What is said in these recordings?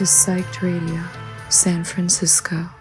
To Psyched Radio, San Francisco.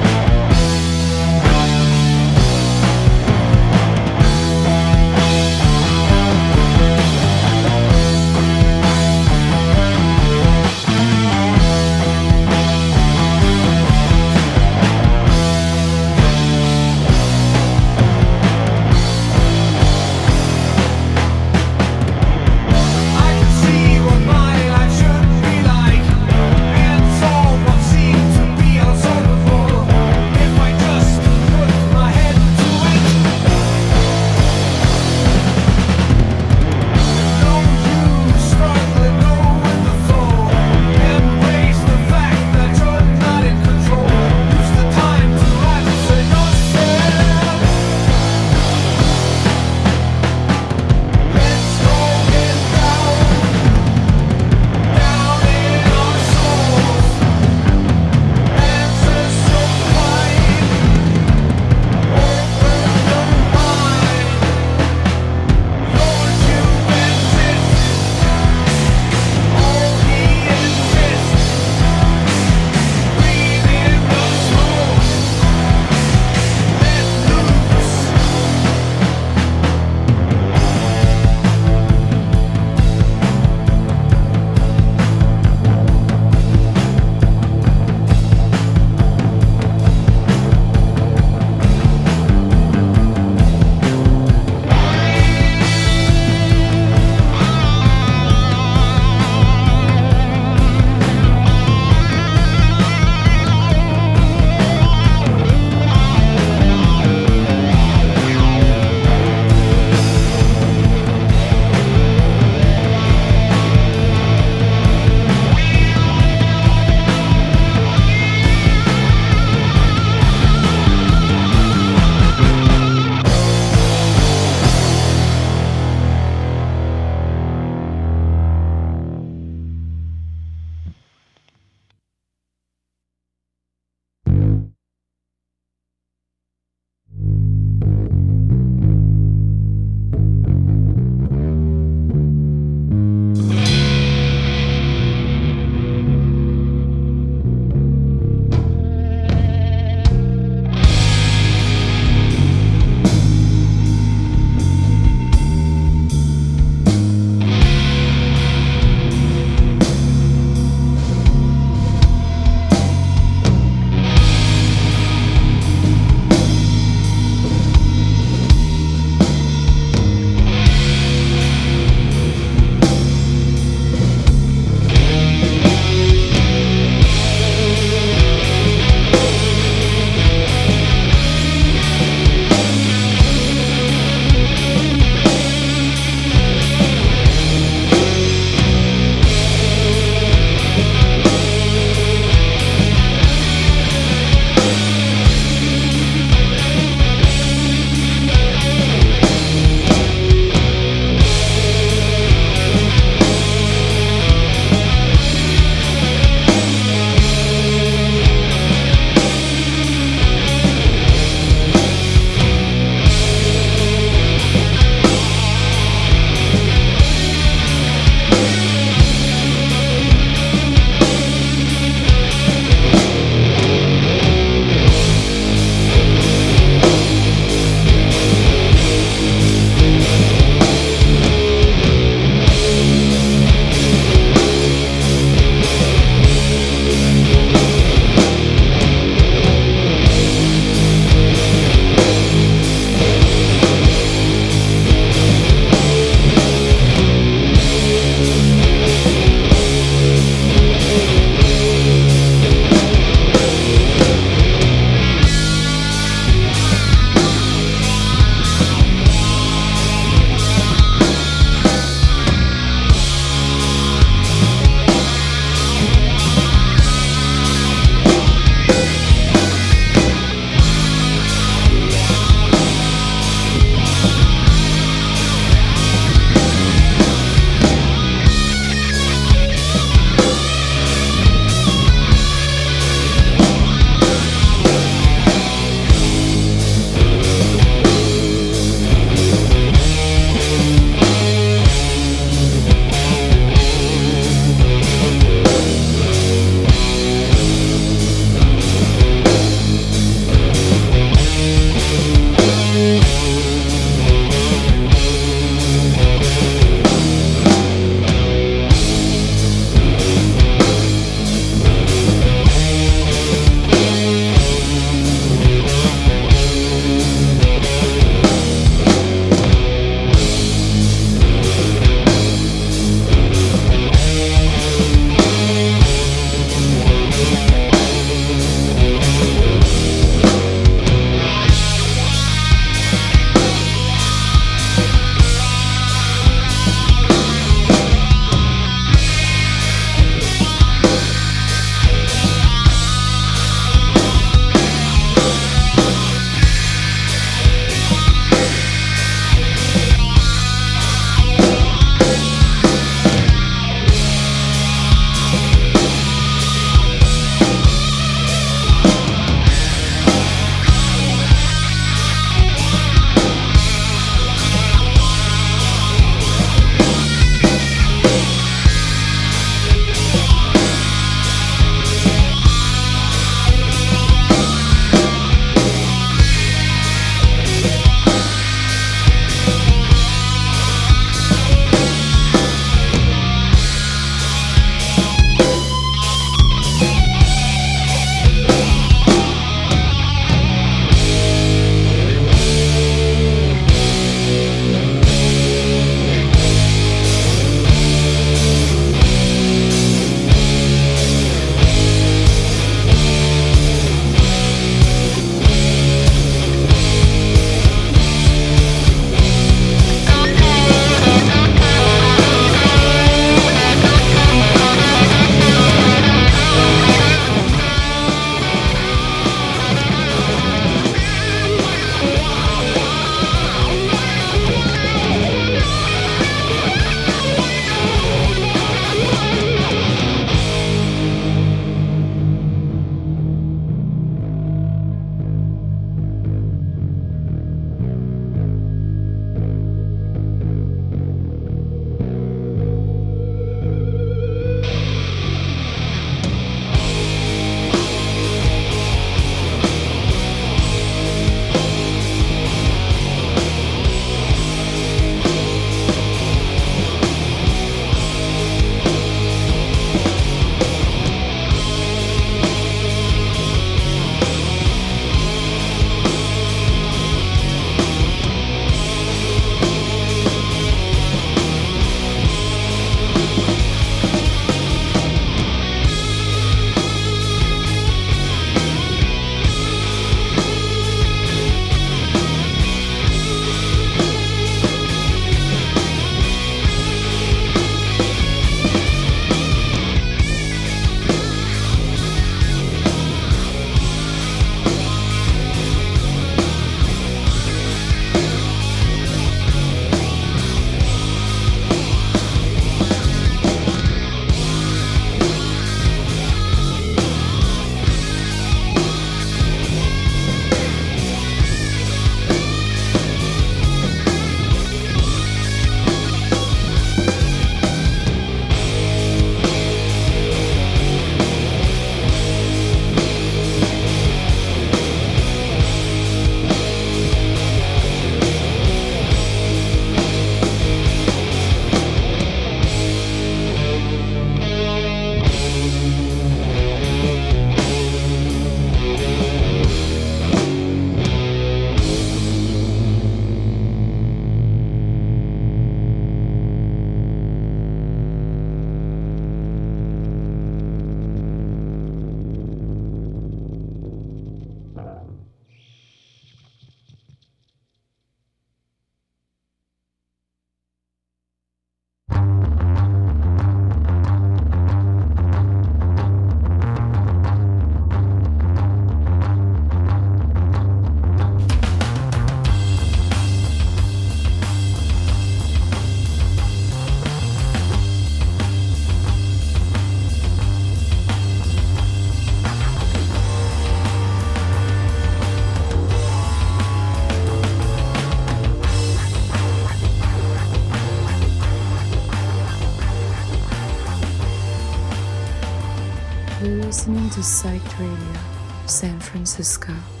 San Francisco.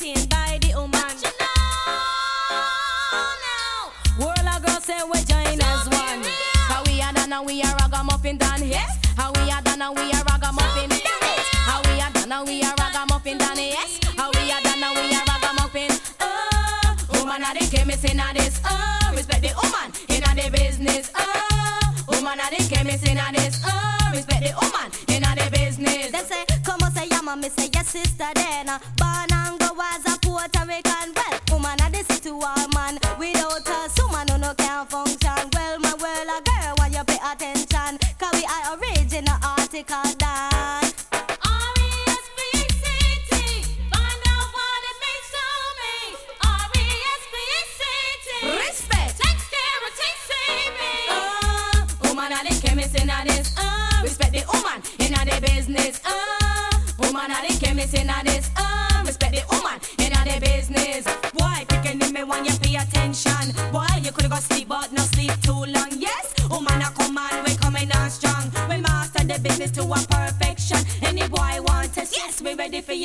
entertained by the woman. But you know now. World of girls say we join as one. How we are done and we are ragamuffin done. Yes. How we are done and we are ragamuffin done. How we are done and we are ragamuffin done. Yes. How we are done and we are ragamuffin. Oh, woman are the chemist in this. Oh, respect the woman in the business. Oh, woman are the chemist in this. Oh, respect the woman in the business. They say, come on, say, yeah, mommy, say, yes, sister, then, uh, born and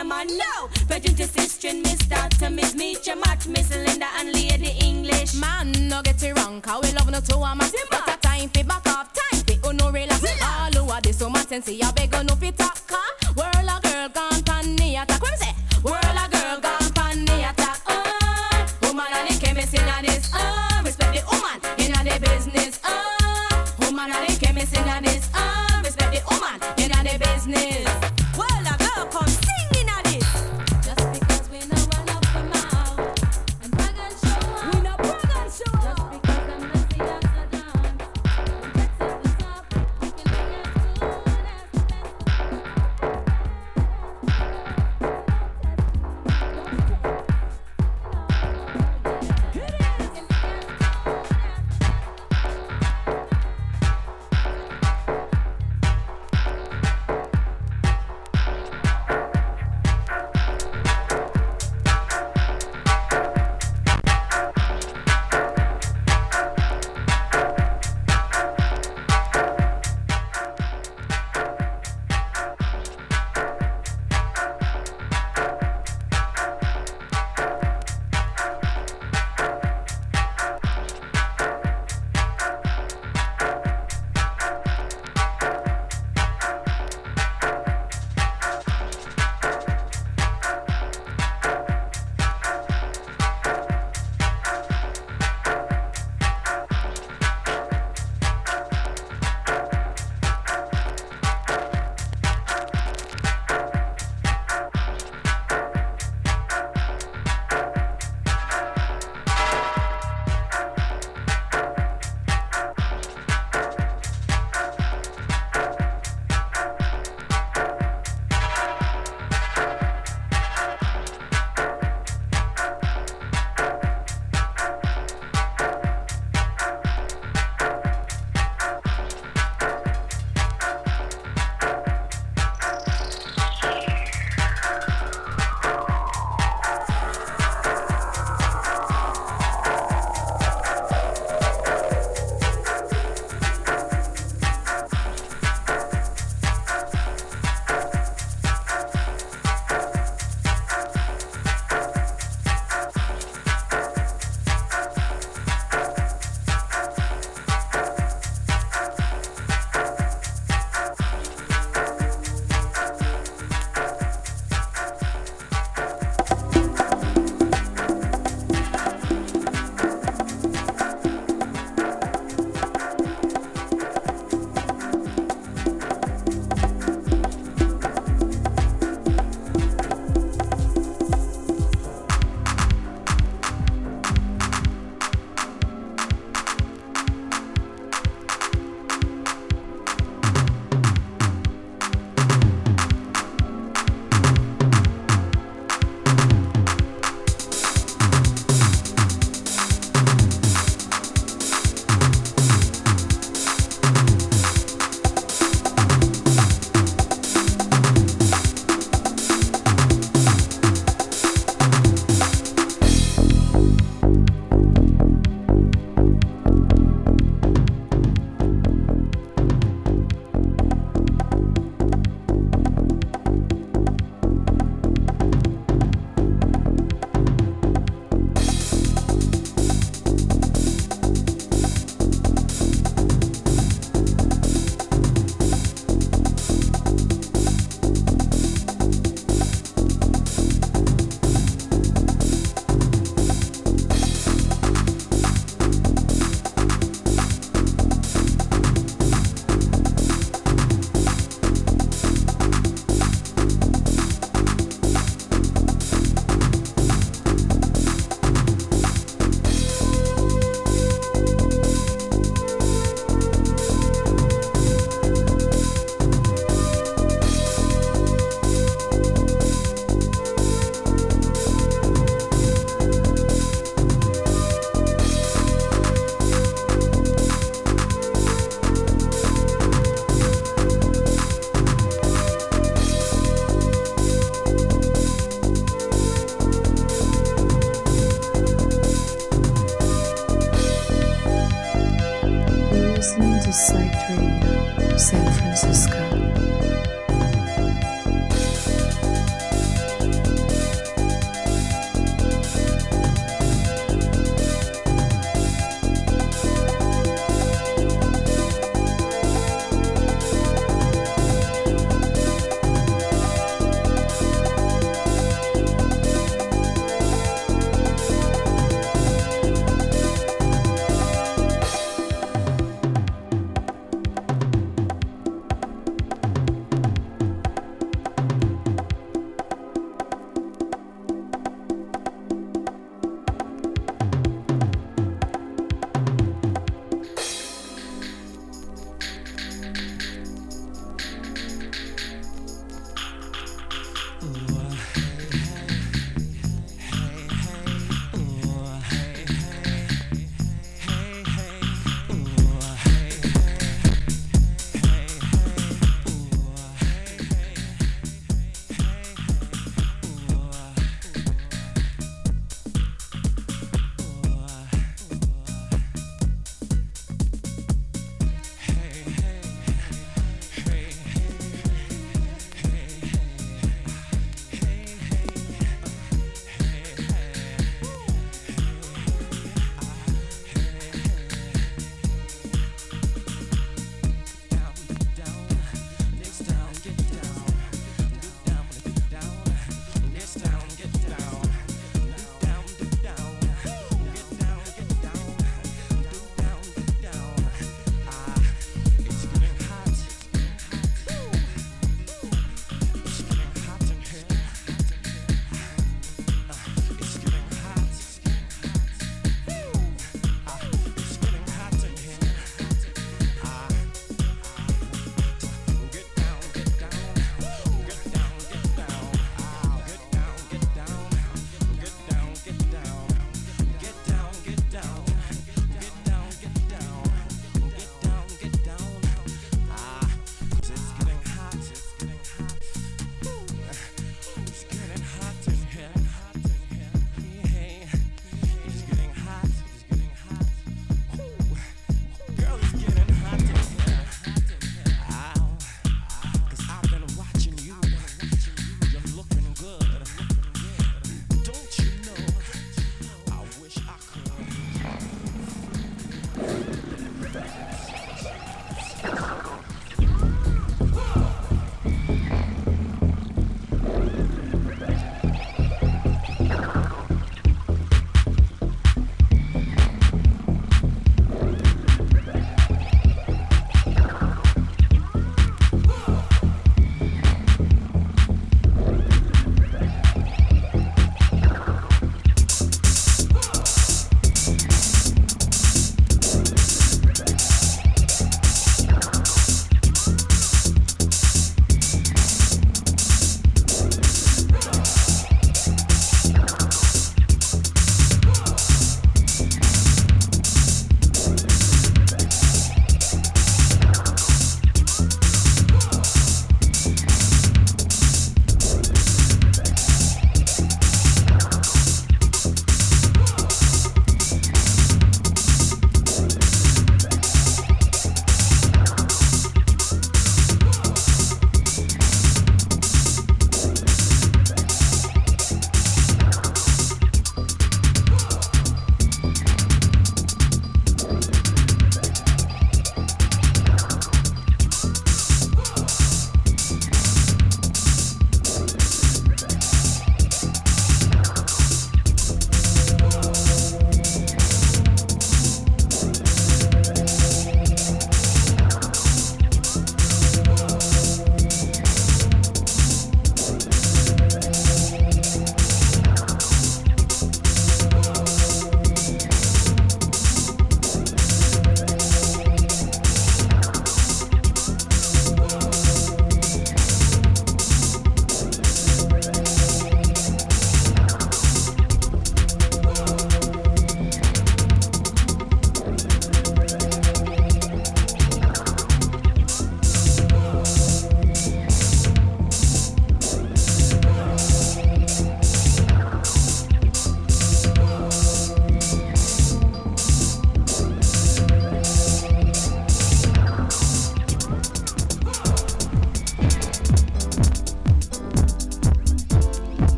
a man now. Virgin to sister, Miss Doctor, Miss Meacher, Match, Miss Linda, and Lady English. Man, no get it wrong, cause we love no two amas. But a time fi back off, time fi uno relax. All who are this so much and see I beg no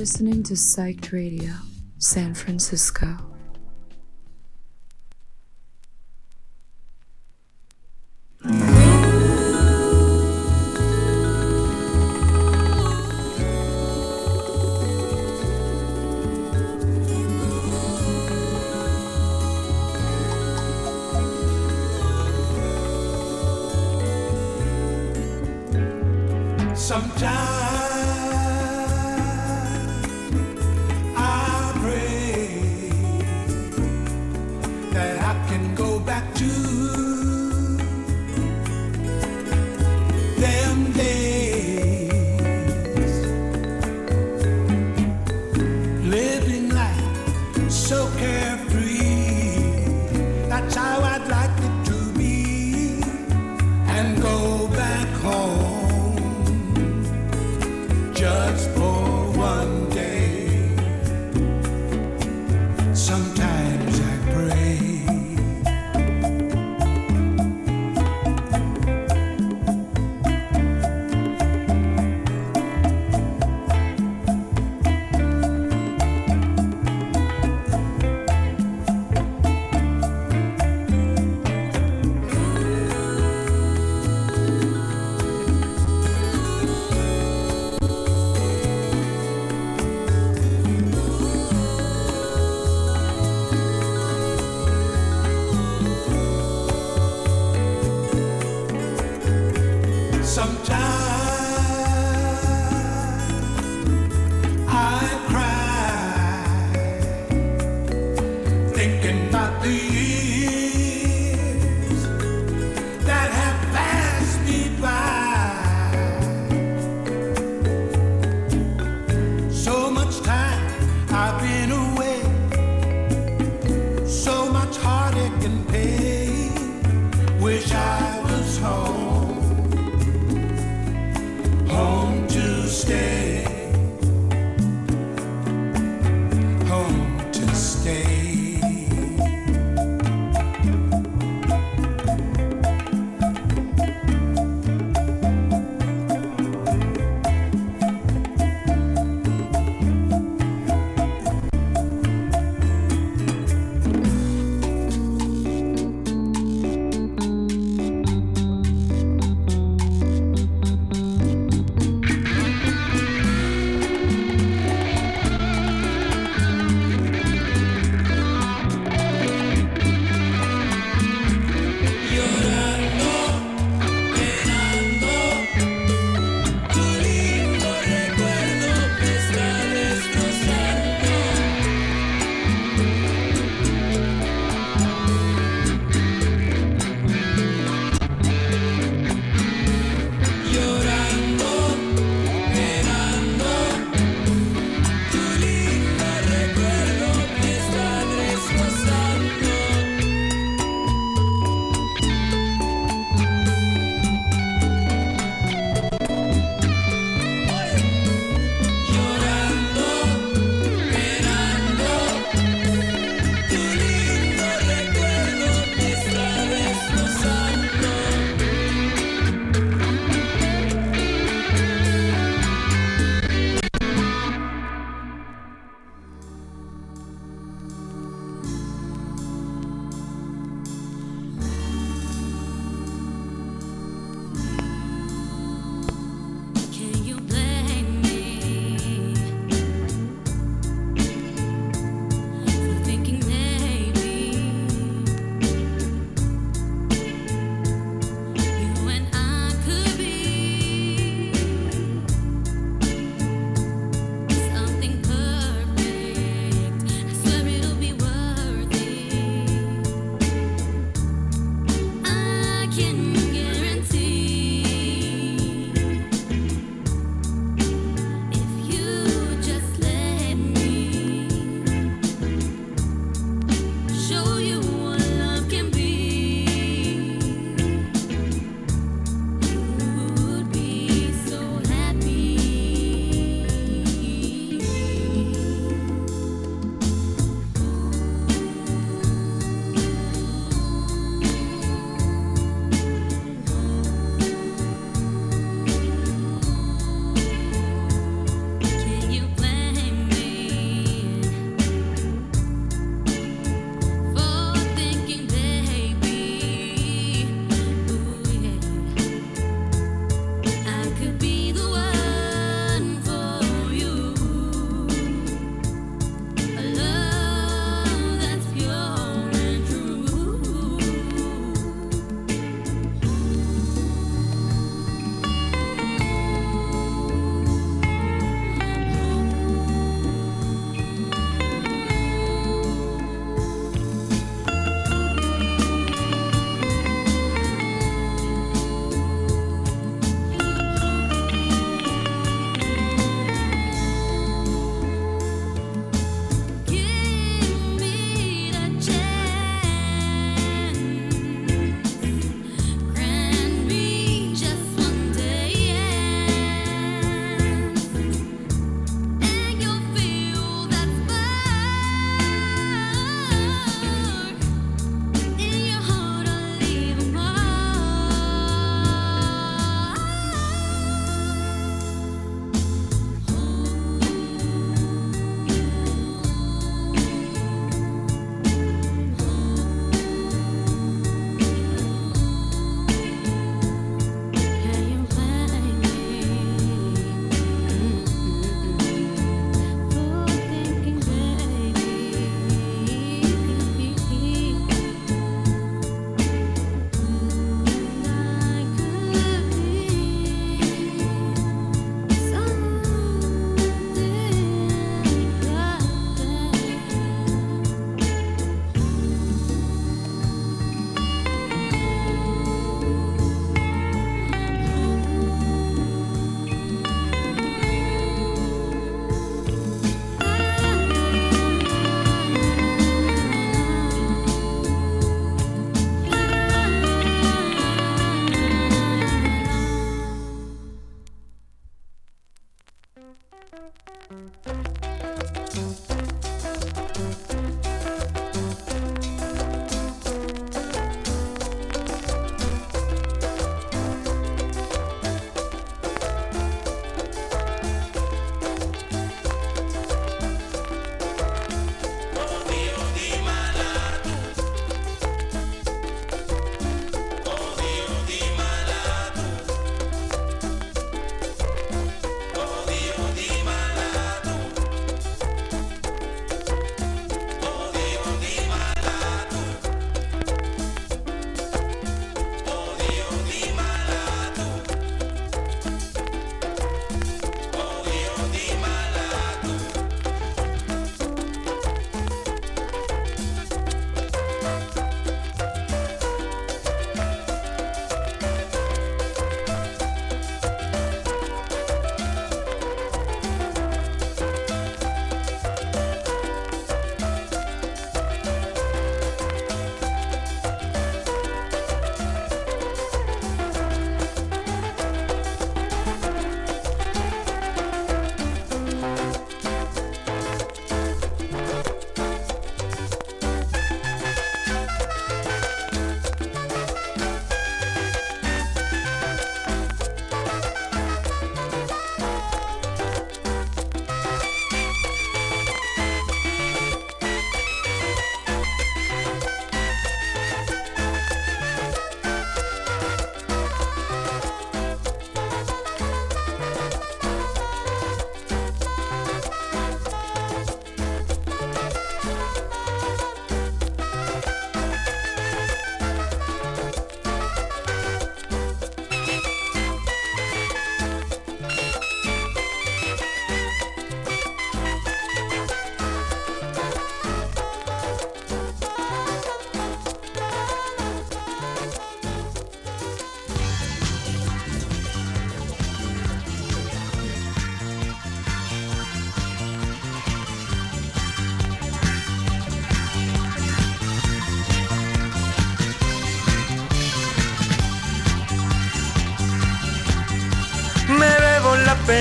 listening to Psyched Radio, San Francisco.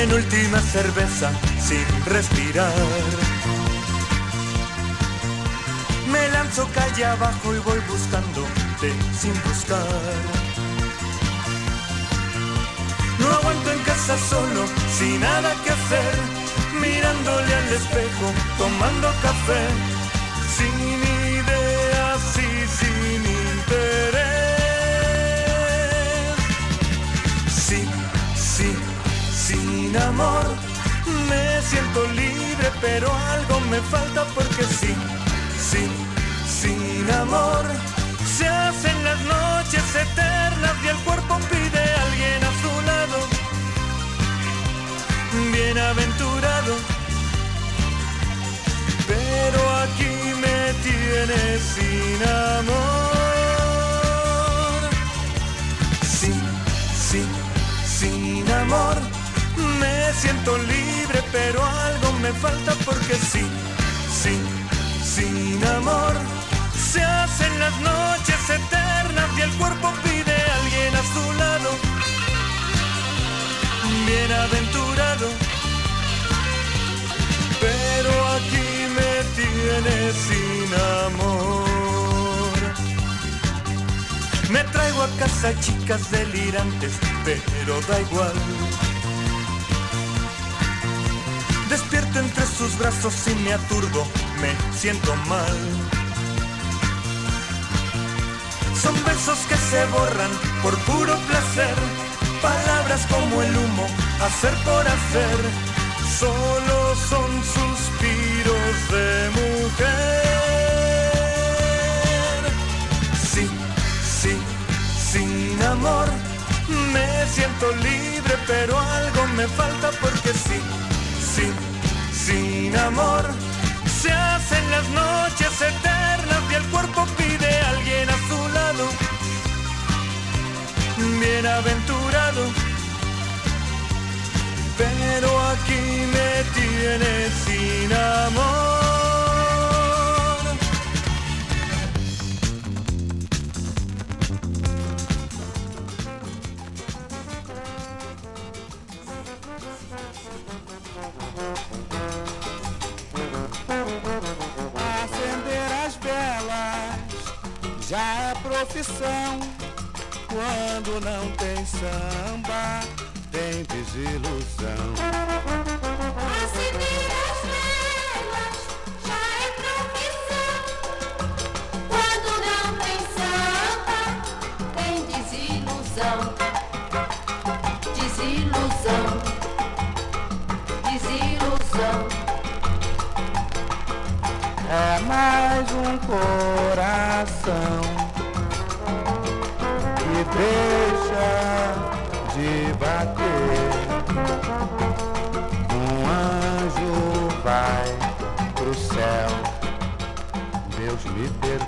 Penúltima cerveza sin respirar. Me lanzo calle abajo y voy buscándote sin buscar. No aguanto en casa solo, sin nada que hacer, mirándole al espejo, tomando café, sin sin amor, me siento libre, pero algo me falta porque sí, sí, sin amor. Se hacen las noches eternas y el cuerpo pide a alguien a su lado. Bienaventurado, pero aquí me tienes sin amor. Sí, sí, sin amor. Siento libre, pero algo me falta porque sí, sí, sin amor. Se hacen las noches eternas y el cuerpo pide a alguien a su lado. Bienaventurado, pero aquí me tienes sin amor. Me traigo a casa chicas delirantes, pero da igual. Sus brazos y me aturdo, me siento mal. Son besos que se borran por puro placer, palabras como el humo, hacer por hacer, solo son suspiros de mujer. Sí, sí, sin amor, me siento libre, pero algo me falta porque sí, sin amor. Se hacen las noches eternas y el cuerpo pide a alguien a su lado. Bienaventurado, pero aquí me tienes sin amor. Profissão. Quando não tem samba, tem desilusão. Acender as velas já é profissão. Quando não tem samba, tem desilusão. Desilusão. Desilusão. É mais um coração deixa de bater. Um anjo vai pro céu. Deus me perdoe.